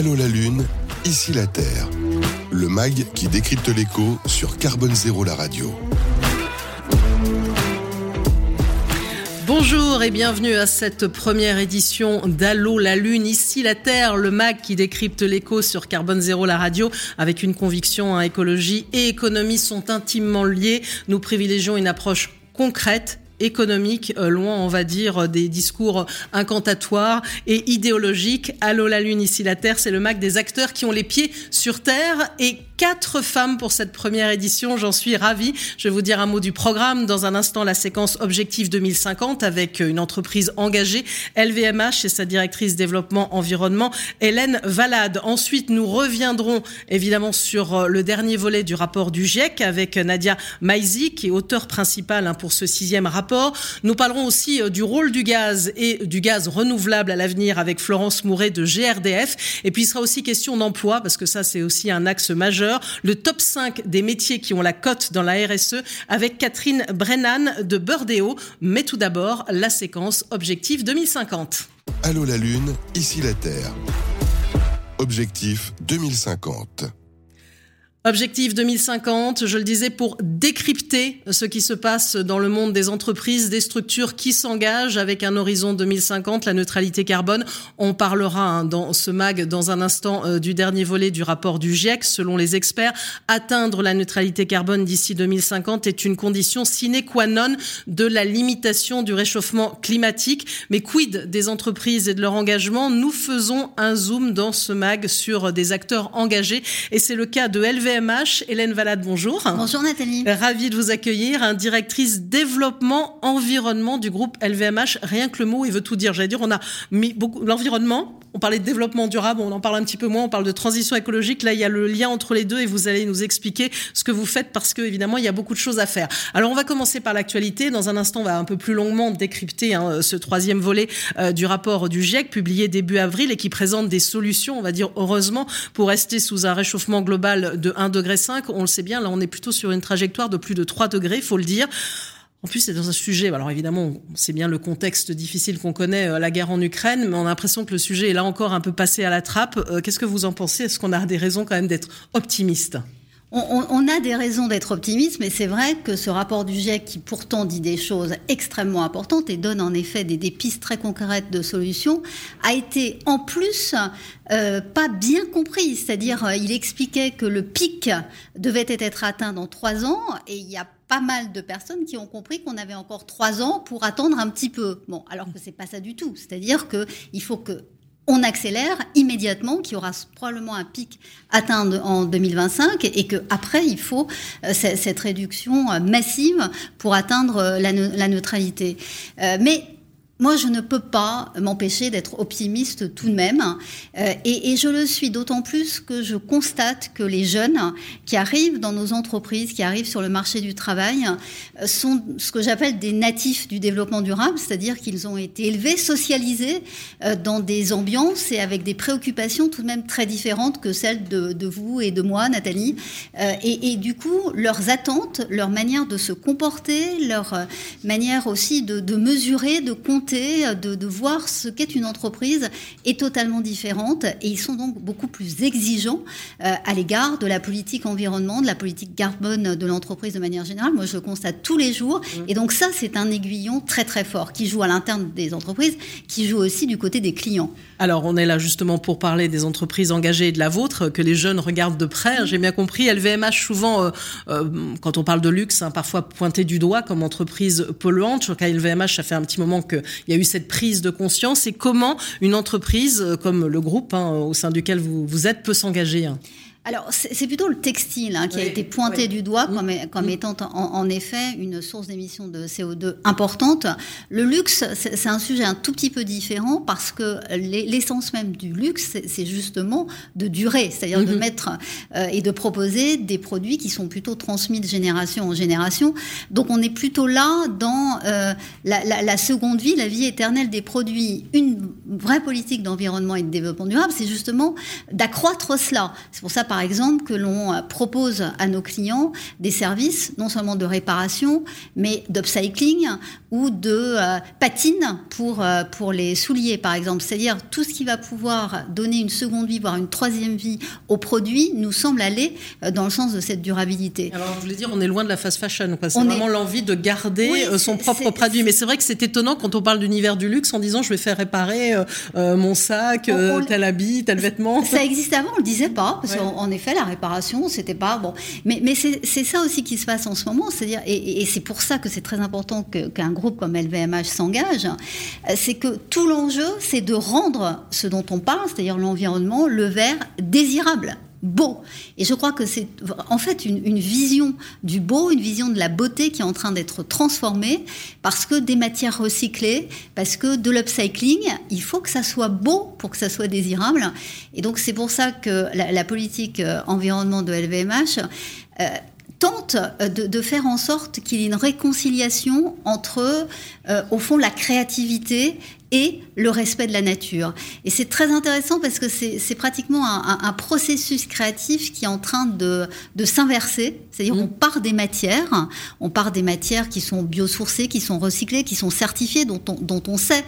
Allô la Lune, ici la Terre. Le MAG qui décrypte l'écho sur Carbone Zéro la radio. Bonjour et bienvenue à cette première édition d'Allô la Lune, ici la Terre, le MAG qui décrypte l'écho sur Carbone Zéro la radio avec une conviction, hein, écologie et économie sont intimement liées. Nous privilégions une approche concrète économique, euh, loin, on va dire, des discours incantatoires et idéologiques. Allô la Lune, ici la Terre, c'est le MAC des acteurs qui ont les pieds sur Terre et quatre femmes pour cette première édition. J'en suis ravie. Je vais vous dire un mot du programme. Dans un instant, la séquence Objectif 2050 avec une entreprise engagée, LVMH et sa directrice développement environnement, Hélène Valade. Ensuite, nous reviendrons évidemment sur euh, le dernier volet du rapport du GIEC avec Nadia Maizi, qui est auteur principal hein, pour ce sixième rapport. Nous parlerons aussi euh, du rôle du gaz et du gaz renouvelable à l'avenir avec Florence Mouret de GRDF. Et puis, il sera aussi question d'emploi parce que ça, c'est aussi un axe majeur le top 5 des métiers qui ont la cote dans la RSE avec Catherine Brennan de Burdeo. Mais tout d'abord, la séquence Objectif 2050. Allô la Lune, ici la Terre. Objectif 2050. Objectif 2050, je le disais, pour décrypter ce qui se passe dans le monde des entreprises, des structures qui s'engagent avec un horizon 2050, la neutralité carbone. On parlera hein, dans ce mag dans un instant euh, du dernier volet du rapport du GIEC. Selon les experts, atteindre la neutralité carbone d'ici 2050 est une condition sine qua non de la limitation du réchauffement climatique. Mais quid des entreprises et de leur engagement? Nous faisons un zoom dans ce mag sur des acteurs engagés et c'est le cas de LV LVMH. Hélène Valade, bonjour. Bonjour Nathalie. Ravie de vous accueillir. directrice développement environnement du groupe LVMH. Rien que le mot, il veut tout dire. J'allais dire, on a mis beaucoup l'environnement. On parlait de développement durable, on en parle un petit peu moins. On parle de transition écologique. Là, il y a le lien entre les deux et vous allez nous expliquer ce que vous faites parce que évidemment, il y a beaucoup de choses à faire. Alors, on va commencer par l'actualité. Dans un instant, on va un peu plus longuement décrypter hein, ce troisième volet euh, du rapport du GIEC publié début avril et qui présente des solutions, on va dire heureusement, pour rester sous un réchauffement global de 1,5 degré. On le sait bien, là on est plutôt sur une trajectoire de plus de 3 degrés, il faut le dire. En plus, c'est dans un sujet, alors évidemment, c'est bien le contexte difficile qu'on connaît, euh, la guerre en Ukraine, mais on a l'impression que le sujet est là encore un peu passé à la trappe. Euh, qu'est-ce que vous en pensez? Est-ce qu'on a des raisons quand même d'être optimiste? On, a des raisons d'être optimiste, mais c'est vrai que ce rapport du GIEC, qui pourtant dit des choses extrêmement importantes et donne en effet des, pistes très concrètes de solutions, a été en plus euh, pas bien compris. C'est-à-dire, euh, il expliquait que le pic devait être atteint dans trois ans, et il y a pas mal de personnes qui ont compris qu'on avait encore trois ans pour attendre un petit peu. Bon, alors que c'est pas ça du tout. C'est-à-dire qu'il faut que on accélère immédiatement, qu'il y aura probablement un pic atteint en 2025 et qu'après, il faut euh, cette réduction euh, massive pour atteindre euh, la, neutralité. Moi, je ne peux pas m'empêcher d'être optimiste tout de même. Euh, et, je le suis d'autant plus que je constate que les jeunes qui arrivent dans nos entreprises, qui arrivent sur le marché du travail, euh, sont ce que j'appelle des natifs du développement durable, c'est-à-dire qu'ils ont été élevés, socialisés euh, dans des ambiances et avec des préoccupations tout de même très différentes que celles de, vous et de moi, Nathalie. Et, du coup, leurs attentes, leur manière de se comporter, leur manière aussi de, de mesurer, de compter, de, voir ce qu'est une entreprise est totalement différente et ils sont donc beaucoup plus exigeants euh, à l'égard de la politique environnement, de la politique carbone de l'entreprise de manière générale. Moi, je le constate tous les jours mmh. et donc ça, c'est un aiguillon très très fort qui joue à l'interne des entreprises, qui joue aussi du côté des clients. Alors, on est là justement pour parler des entreprises engagées et de la vôtre, que les jeunes regardent de près. J'ai bien compris. LVMH, souvent, euh, euh, quand on parle de luxe, hein, parfois pointé du doigt comme entreprise polluante. Je crois qu'à LVMH, ça fait un petit moment que il y a eu cette prise de conscience et comment une entreprise euh, comme le groupe hein, au sein duquel vous, vous êtes peut s'engager hein? Alors, c'est plutôt le textile hein, qui a été pointé du doigt comme, comme mmh. étant en, effet une source d'émission de CO2 importante. Le luxe, c'est un sujet un tout petit peu différent parce que l'essence même du luxe, c'est justement de durer, c'est-à-dire de mmh. mettre euh, et de proposer des produits qui sont plutôt transmis de génération en génération. Donc, on est plutôt là dans euh, la, la, seconde vie, la vie éternelle des produits. Une vraie politique d'environnement et de développement durable, c'est justement d'accroître cela. C'est pour ça par exemple, que l'on propose à nos clients des services, non seulement de réparation, mais d'upcycling ou de patine pour, pour les souliers, par exemple. C'est-à-dire tout ce qui va pouvoir donner une seconde vie, voire une troisième vie au produit, nous semble aller dans le sens de cette durabilité. Alors, je voulais dire, on est loin de la fast fashion. C'est vraiment l'envie de garder son propre produit. Mais c'est vrai que c'est étonnant quand on parle d'univers du luxe en disant je vais faire réparer mon sac, tel habit, tel vêtement. Ça existait avant, on le disait pas, parce qu'en effet, la réparation, c'était pas bon. Mais, c'est ça aussi qui se passe en ce moment, c'est-à-dire, et, c'est pour ça que c'est très important qu'un groupe comme LVMH s'engage, c'est que tout l'enjeu, c'est de rendre ce dont on parle, c'est-à-dire l'environnement, le verre désirable beau. Et je crois que c'est en fait une, vision du beau, une vision de la beauté qui est en train d'être transformée parce que des matières recyclées, parce que de l'upcycling, il faut que ça soit beau pour que ça soit désirable. Et donc c'est pour ça que la, politique euh, environnement de LVMH euh, tente euh, de, faire en sorte qu'il y ait une réconciliation entre, au fond, la créativité et le respect de la nature. Et c'est très intéressant parce que c'est pratiquement un, processus créatif qui est en train de, s'inverser. C'est-à-dire mmh. on part des matières, on part des matières qui sont biosourcées, qui sont recyclées, qui sont certifiées, dont on, dont on sait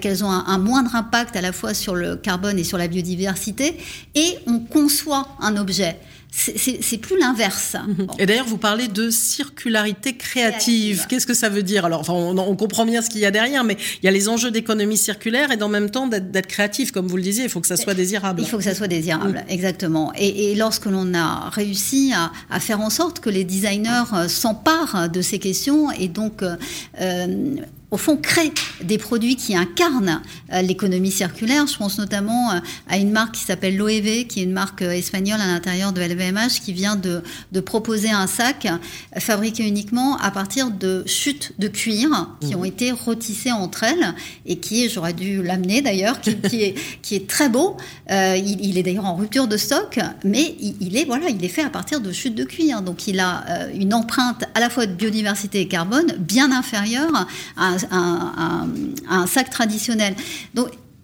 qu'elles ont un, moindre impact à la fois sur le carbone et sur la biodiversité, et on conçoit un objet c'est plus l'inverse. Mhm. Et d'ailleurs, vous parlez de circularité créative. Qu'est-ce que ça veut dire Alors, enfin, on, comprend bien ce qu'il y a derrière, mais il y a les enjeux d'économie circulaire et en même temps d'être créatif, comme vous le disiez, il faut que ça soit désirable. Il faut que ça soit désirable, mm. exactement. Et, lorsque l'on a réussi à, faire en sorte que les designers euh, s'emparent de ces questions et donc euh, euh, au fond, crée des produits qui incarnent euh, l'économie circulaire. Je pense notamment euh, à une marque qui s'appelle Loewe, qui est une marque euh, espagnole à l'intérieur de LVMH, qui vient de, proposer un sac fabriqué uniquement à partir de chutes de cuir qui mmh. ont été retissées entre elles et qui est, j'aurais dû l'amener d'ailleurs, qui, est, qui est très beau. il, est d'ailleurs en rupture de stock, mais il, est, voilà, il est fait à partir de chutes de cuir. Donc il a une empreinte à la fois de biodiversité et carbone bien inférieure à un, sac traditionnel.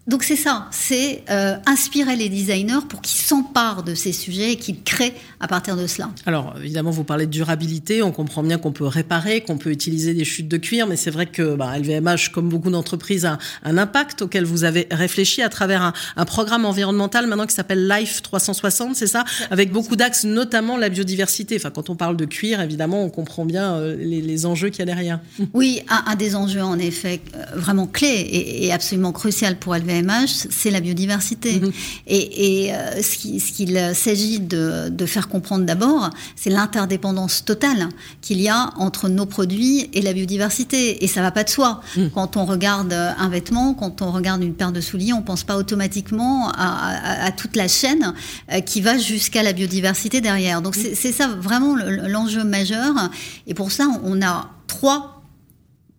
Donc c'est ça, c'est euh, inspirer les designers pour qu'ils s'emparent de ces sujets et qu'ils créent à partir de cela. Alors évidemment, vous parlez de durabilité, on comprend bien qu'on peut réparer, qu'on peut utiliser des chutes de cuir, mais c'est vrai que bah, LVMH, comme beaucoup d'entreprises, a un impact auquel vous avez réfléchi à travers un, programme environnemental maintenant qui s'appelle Life 360, c'est ça? Avec beaucoup d'axes, notamment la biodiversité. Enfin, quand on parle de cuir, évidemment, on comprend bien euh, les, enjeux qu'il y a derrière. Oui, un, des enjeux en effet euh, vraiment clé et, et absolument crucial pour LVMH, c'est la biodiversité. Mhm. Et, euh, ce qu'il s'agit de, faire comprendre d'abord, c'est l'interdépendance totale qu'il y a entre nos produits et la biodiversité. Et ça va pas de soi. Mhm. Quand on regarde un vêtement, quand on regarde une paire de souliers, on pense pas automatiquement à, toute la chaîne euh, qui va jusqu'à la biodiversité derrière. Donc mhm. c'est ça vraiment l'enjeu majeur. Et pour ça, on a trois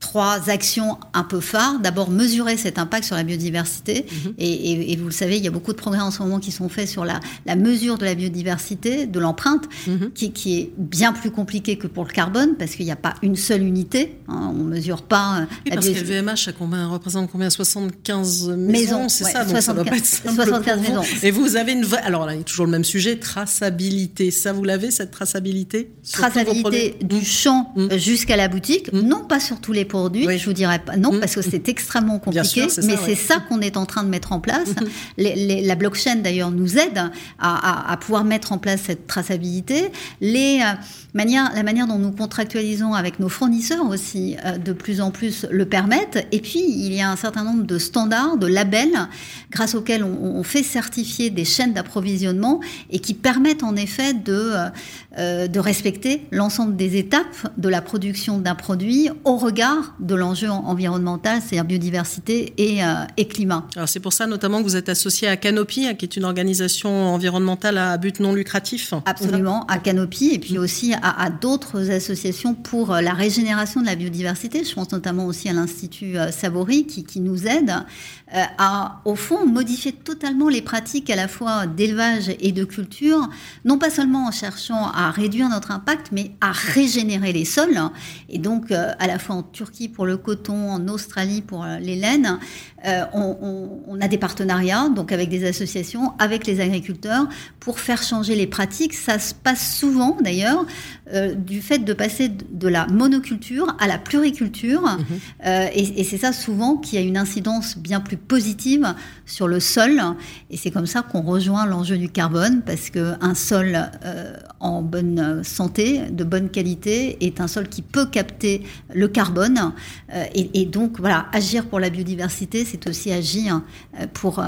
trois actions un peu phares. D'abord, mesurer cet impact sur la biodiversité. Mhm. Et, vous le savez, il y a beaucoup de progrès en ce moment qui sont faits sur la, mesure de la biodiversité, de l'empreinte, mhm. qui, est bien plus compliqué que pour le carbone, parce qu'il n'y a pas une seule unité. Hein, on ne mesure pas euh, oui, parce que le VMH combien, représente combien? 75 maisons, c'est ça Donc ça doit pas être simple 75 maisons. Et vous avez une vraie... Alors là, il y a toujours le même sujet, traçabilité. Ça, vous l'avez, cette traçabilité? Traçabilité du champ mmh. jusqu'à la boutique. Mmh. Non pas sur tous les aujourd'hui, je vous dirais pas non, mmh. parce que c'est extrêmement compliqué, mais c'est ça qu'on est en train de mettre en place. Mmh. la blockchain d'ailleurs nous aide à, pouvoir mettre en place cette traçabilité. Les, euh, manières, la manière dont nous contractualisons avec nos fournisseurs aussi, euh, de plus en plus le permettent. Et puis, il y a un certain nombre de standards, de labels, grâce auxquels on, fait certifier des chaînes d'approvisionnement et qui permettent en effet de, euh, de respecter l'ensemble des étapes de la production d'un produit au regard de l'enjeu environnemental, c'est-à-dire biodiversité et, euh, et climat. Alors c'est pour ça notamment que vous êtes associé à Canopy, hein, qui est une organisation environnementale à but non lucratif. Absolument, à Canopy et puis aussi à, d'autres associations pour euh, la régénération de la biodiversité. Je pense notamment aussi à l'Institut euh, Savory qui, qui nous aide à, au fond, modifier totalement les pratiques à la fois d'élevage et de culture, non pas seulement en cherchant à réduire notre impact, mais à régénérer les sols. Et donc, à la fois en Turquie pour le coton, en Australie pour les laines. on, a des partenariats, donc avec des associations, avec les agriculteurs, pour faire changer les pratiques. Ça se passe souvent, d'ailleurs, du fait de passer de la monoculture à la pluriculture. Mhm. et, et c'est ça souvent qui a une incidence bien plus positive sur le sol. Et c'est comme ça qu'on rejoint l'enjeu du carbone, parce qu'un sol euh, en bonne santé, de bonne qualité, est un sol qui peut capter le carbone. Euh, et, donc, voilà, agir pour la biodiversité, c'est aussi agir euh, pour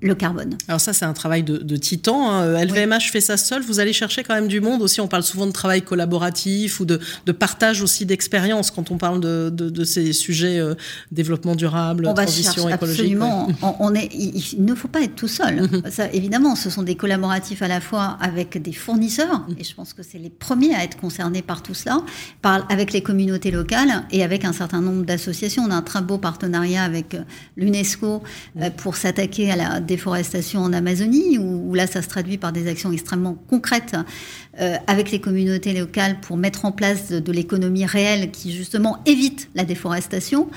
le carbone. Alors ça, c'est un travail de, titan. LVMH hein. fait ça seul. Vous allez chercher quand même du monde aussi. On parle souvent de travail collaboratif ou de, partage aussi d'expérience quand on parle de, ces sujets euh, développement durable, on transition écologique. Absolument. On, est, il, ne faut pas être tout seul. Mhm. ça, évidemment, ce sont des collaboratifs à la fois avec des fournisseurs, mhm. et je pense que c'est les premiers à être concernés par tout cela, par, avec les communautés locales et avec un certain nombre d'associations. On a un très beau partenariat avec euh, l'UNESCO euh, pour s'attaquer à la déforestation en Amazonie, où, là, ça se traduit par des actions extrêmement concrètes euh, avec les communautés locales pour mettre en place de, l'économie réelle qui, justement, évite la déforestation.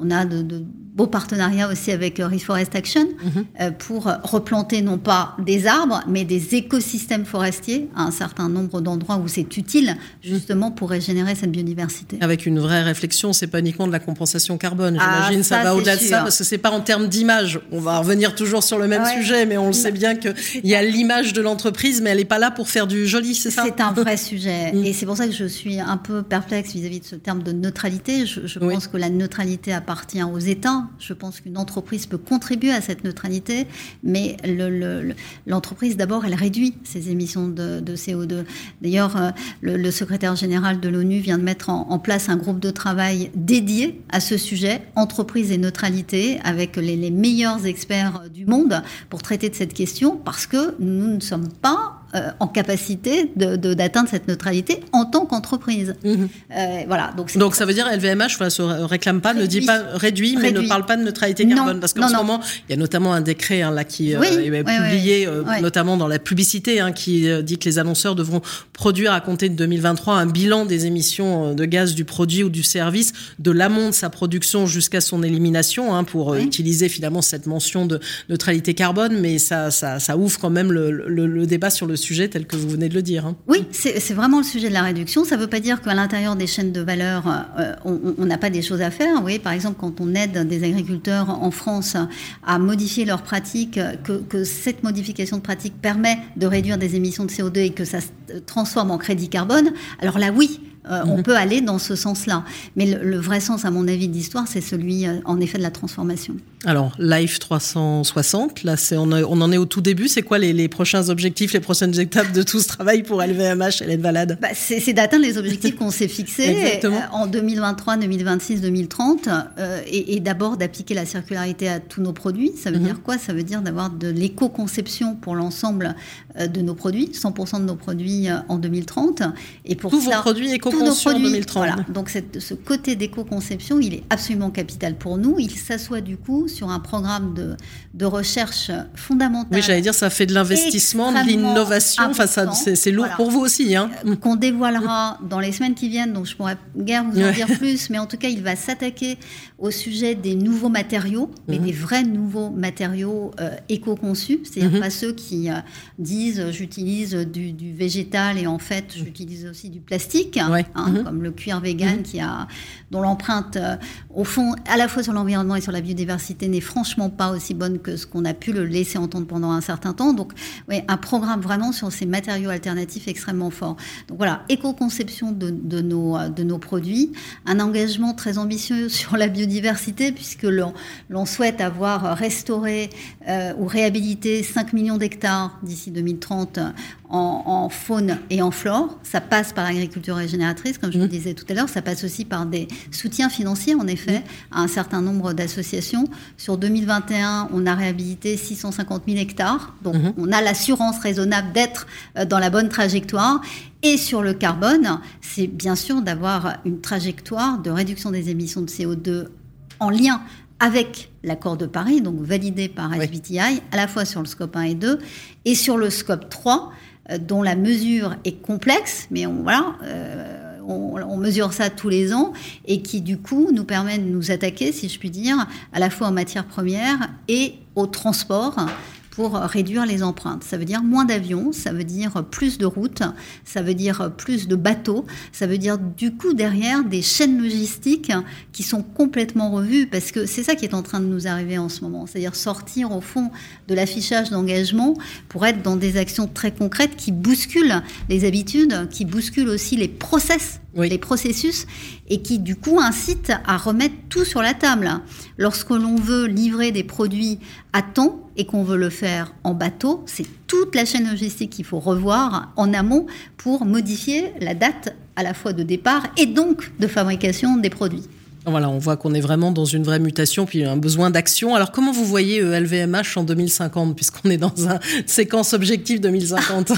On a de, beaux partenariats aussi avec euh, Reforest Action mhm. euh, pour replanter non pas des arbres, mais des écosystèmes forestiers à un certain nombre d'endroits où c'est utile, justement, pour régénérer cette biodiversité. Avec une vraie réflexion, c'est pas uniquement de la compensation carbone. Ah, J'imagine ça, va au-delà de ça, parce que c'est pas en termes d'image. On va revenir toujours sur le même sujet, mais on le sait bien qu'il y a l'image de l'entreprise, mais elle n'est pas là pour faire du joli, c'est ça? C'est un vrai sujet. Mm. Et c'est pour ça que je suis un peu perplexe vis-à-vis de ce terme de neutralité. Je, pense que la neutralité appartient aux États. Je pense qu'une entreprise peut contribuer à cette neutralité, mais l'entreprise, d'abord, elle réduit ses émissions de, CO2. D'ailleurs, euh, le, secrétaire général de l'ONU vient de mettre en, place un groupe de travail dédié à ce sujet, entreprise et neutralité, avec les, les meilleurs experts du monde pour traiter de cette question parce que nous ne sommes pas euh, en capacité d'atteindre cette neutralité en tant qu'entreprise. Mhm. Euh, voilà. Donc, donc ça veut dire LVMH voilà, se réclame pas, ne dit pas réduit, mais ne parle pas de neutralité carbone. Parce qu'en ce moment il y a notamment un décret hein, là qui euh, est publié, notamment dans la publicité, hein, qui dit que les annonceurs devront produire à compter de 2023 un bilan des émissions de gaz du produit ou du service de l'amont de sa production jusqu'à son élimination hein, pour utiliser finalement cette mention de neutralité carbone, mais ça, ça, ça ouvre quand même le, le, le débat sur le sujet tel que vous venez de le dire. Hein. Oui, c'est vraiment le sujet de la réduction. Ça ne veut pas dire qu'à l'intérieur des chaînes de valeur, euh, on n'a pas des choses à faire. Oui, par exemple, quand on aide des agriculteurs en France à modifier leurs pratiques, que, que cette modification de pratique permet de réduire des émissions de CO2 et que ça se transforme en crédit carbone, alors là, oui, euh, on mhm. peut aller dans ce sens-là. Mais le, vrai sens, à mon avis, d'histoire, c'est celui, euh, en effet, de la transformation. Alors, Life 360, là, on, on, en est au tout début. C'est quoi les, prochains objectifs, les prochaines étapes de tout ce travail pour LVMH, Hélène Valade bah, C'est d'atteindre les objectifs qu'on s'est fixés euh, en 2023, 2026, 2030, et, d'abord d'appliquer la circularité à tous nos produits. Ça veut mhm. dire quoi? Ça veut dire d'avoir de l'éco-conception pour l'ensemble de nos produits, 100% de nos produits en 2030. Et pour Tous vos produits éco en 2030. Voilà. Donc ce côté d'éco-conception, il est absolument capital pour nous. Il s'assoit du coup sur un programme de, de recherche fondamentale. Oui, j'allais dire, ça fait de l'investissement, de l'innovation. Enfin, c'est lourd pour vous aussi. Hein. Euh, qu'on dévoilera dans les semaines qui viennent, donc je pourrais guère vous en dire plus, mais en tout cas, il va s'attaquer au sujet des nouveaux matériaux, mais mhm. des vrais nouveaux matériaux euh, éco-conçus, c'est-à-dire mhm. pas ceux qui euh, disent j'utilise du, végétal et en fait j'utilise aussi du plastique. Hein, mhm. comme le cuir vegan, qui a, dont l'empreinte, euh, au fond, à la fois sur l'environnement et sur la biodiversité, n'est franchement pas aussi bonne que ce qu'on a pu le laisser entendre pendant un certain temps. Donc, un programme vraiment sur ces matériaux alternatifs extrêmement fort. Donc voilà, éco-conception de, de, nos, de produits, un engagement très ambitieux sur la biodiversité, puisque l'on souhaite avoir restauré euh, ou réhabilité 5 millions d'hectares d'ici 2030 en, faune et en flore. Ça passe par l'agriculture régénératrice, comme je vous le mmh. disais tout à l'heure. Ça passe aussi par des soutiens financiers, en effet, mmh. à un certain nombre d'associations. Sur 2021, on a réhabilité 650 000 hectares. Donc, mmh. on a l'assurance raisonnable d'être euh, dans la bonne trajectoire. Et sur le carbone, c'est bien sûr d'avoir une trajectoire de réduction des émissions de CO2 en lien avec l'accord de Paris, donc validé par SBTI, à la fois sur le scope 1 et 2, et sur le scope 3, euh, dont la mesure est complexe, mais on, voilà, euh, on, mesure ça tous les ans et qui du coup nous permet de nous attaquer, si je puis dire, à la fois en matière première et au transport pour réduire les empreintes. Ça veut dire moins d'avions, ça veut dire plus de routes, ça veut dire plus de bateaux, ça veut dire du coup derrière des chaînes logistiques qui sont complètement revues parce que c'est ça qui est en train de nous arriver en ce moment, c'est-à-dire sortir au fond de l'affichage d'engagement pour être dans des actions très concrètes qui bousculent les habitudes, qui bousculent aussi les process les processus, et qui du coup incitent à remettre tout sur la table. Lorsque l'on veut livrer des produits à temps et qu'on veut le faire en bateau, c'est toute la chaîne logistique qu'il faut revoir en amont pour modifier la date à la fois de départ et donc de fabrication des produits. Voilà, on voit qu'on est vraiment dans une vraie mutation, puis un besoin d'action. Alors, comment vous voyez LVMH en 2050, puisqu'on est dans une séquence objectif 2050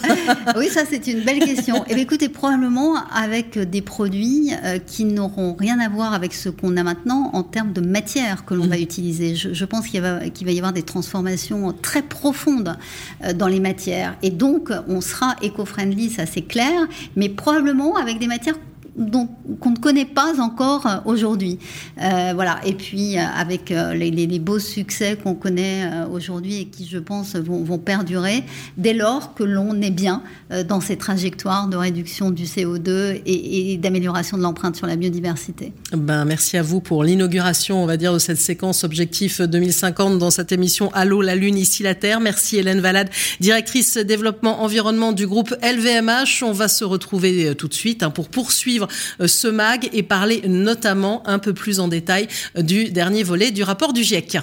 Oui, ça, c'est une belle question. Et eh écoutez, probablement avec des produits euh, qui n'auront rien à voir avec ce qu'on a maintenant en termes de matière que l'on va mm. utiliser. Je, pense qu'il va, va, y avoir des transformations très profondes euh, dans les matières. Et donc, on sera éco-friendly, ça c'est clair, mais probablement avec des matières qu'on ne connaît pas encore euh, aujourd'hui. Euh, voilà. Et puis euh, avec les, beaux succès qu'on connaît aujourd'hui et qui, je pense, vont, perdurer dès lors que l'on est bien dans ces trajectoires de réduction du CO2 et, d'amélioration de l'empreinte sur la biodiversité. Ben, merci à vous pour l'inauguration, on va dire, de cette séquence objectif 2050 dans cette émission Allô la Lune, ici la Terre. Merci Hélène Valade, directrice développement environnement du groupe LVMH. On va se retrouver tout de suite hein, pour poursuivre euh, ce mag et parler notamment un peu plus en détail euh, du dernier volet du rapport du GIEC.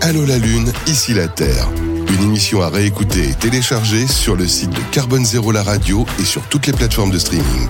Allô la Lune, ici la Terre. Une émission à réécouter et télécharger sur le site de Carbone Zéro la radio et sur toutes les plateformes de streaming.